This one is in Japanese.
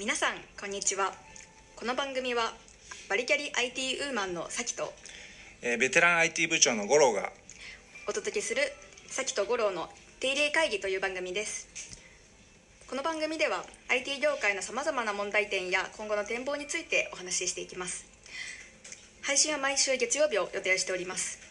皆さんこんにちは。この番組はバリキャリ IT ウーマンのさきとえーベテラン IT 部長の五郎がお届けするさきと五郎の定例会議という番組です。この番組では IT 業界のさまざまな問題点や今後の展望についてお話ししていきます。配信は毎週月曜日を予定しております。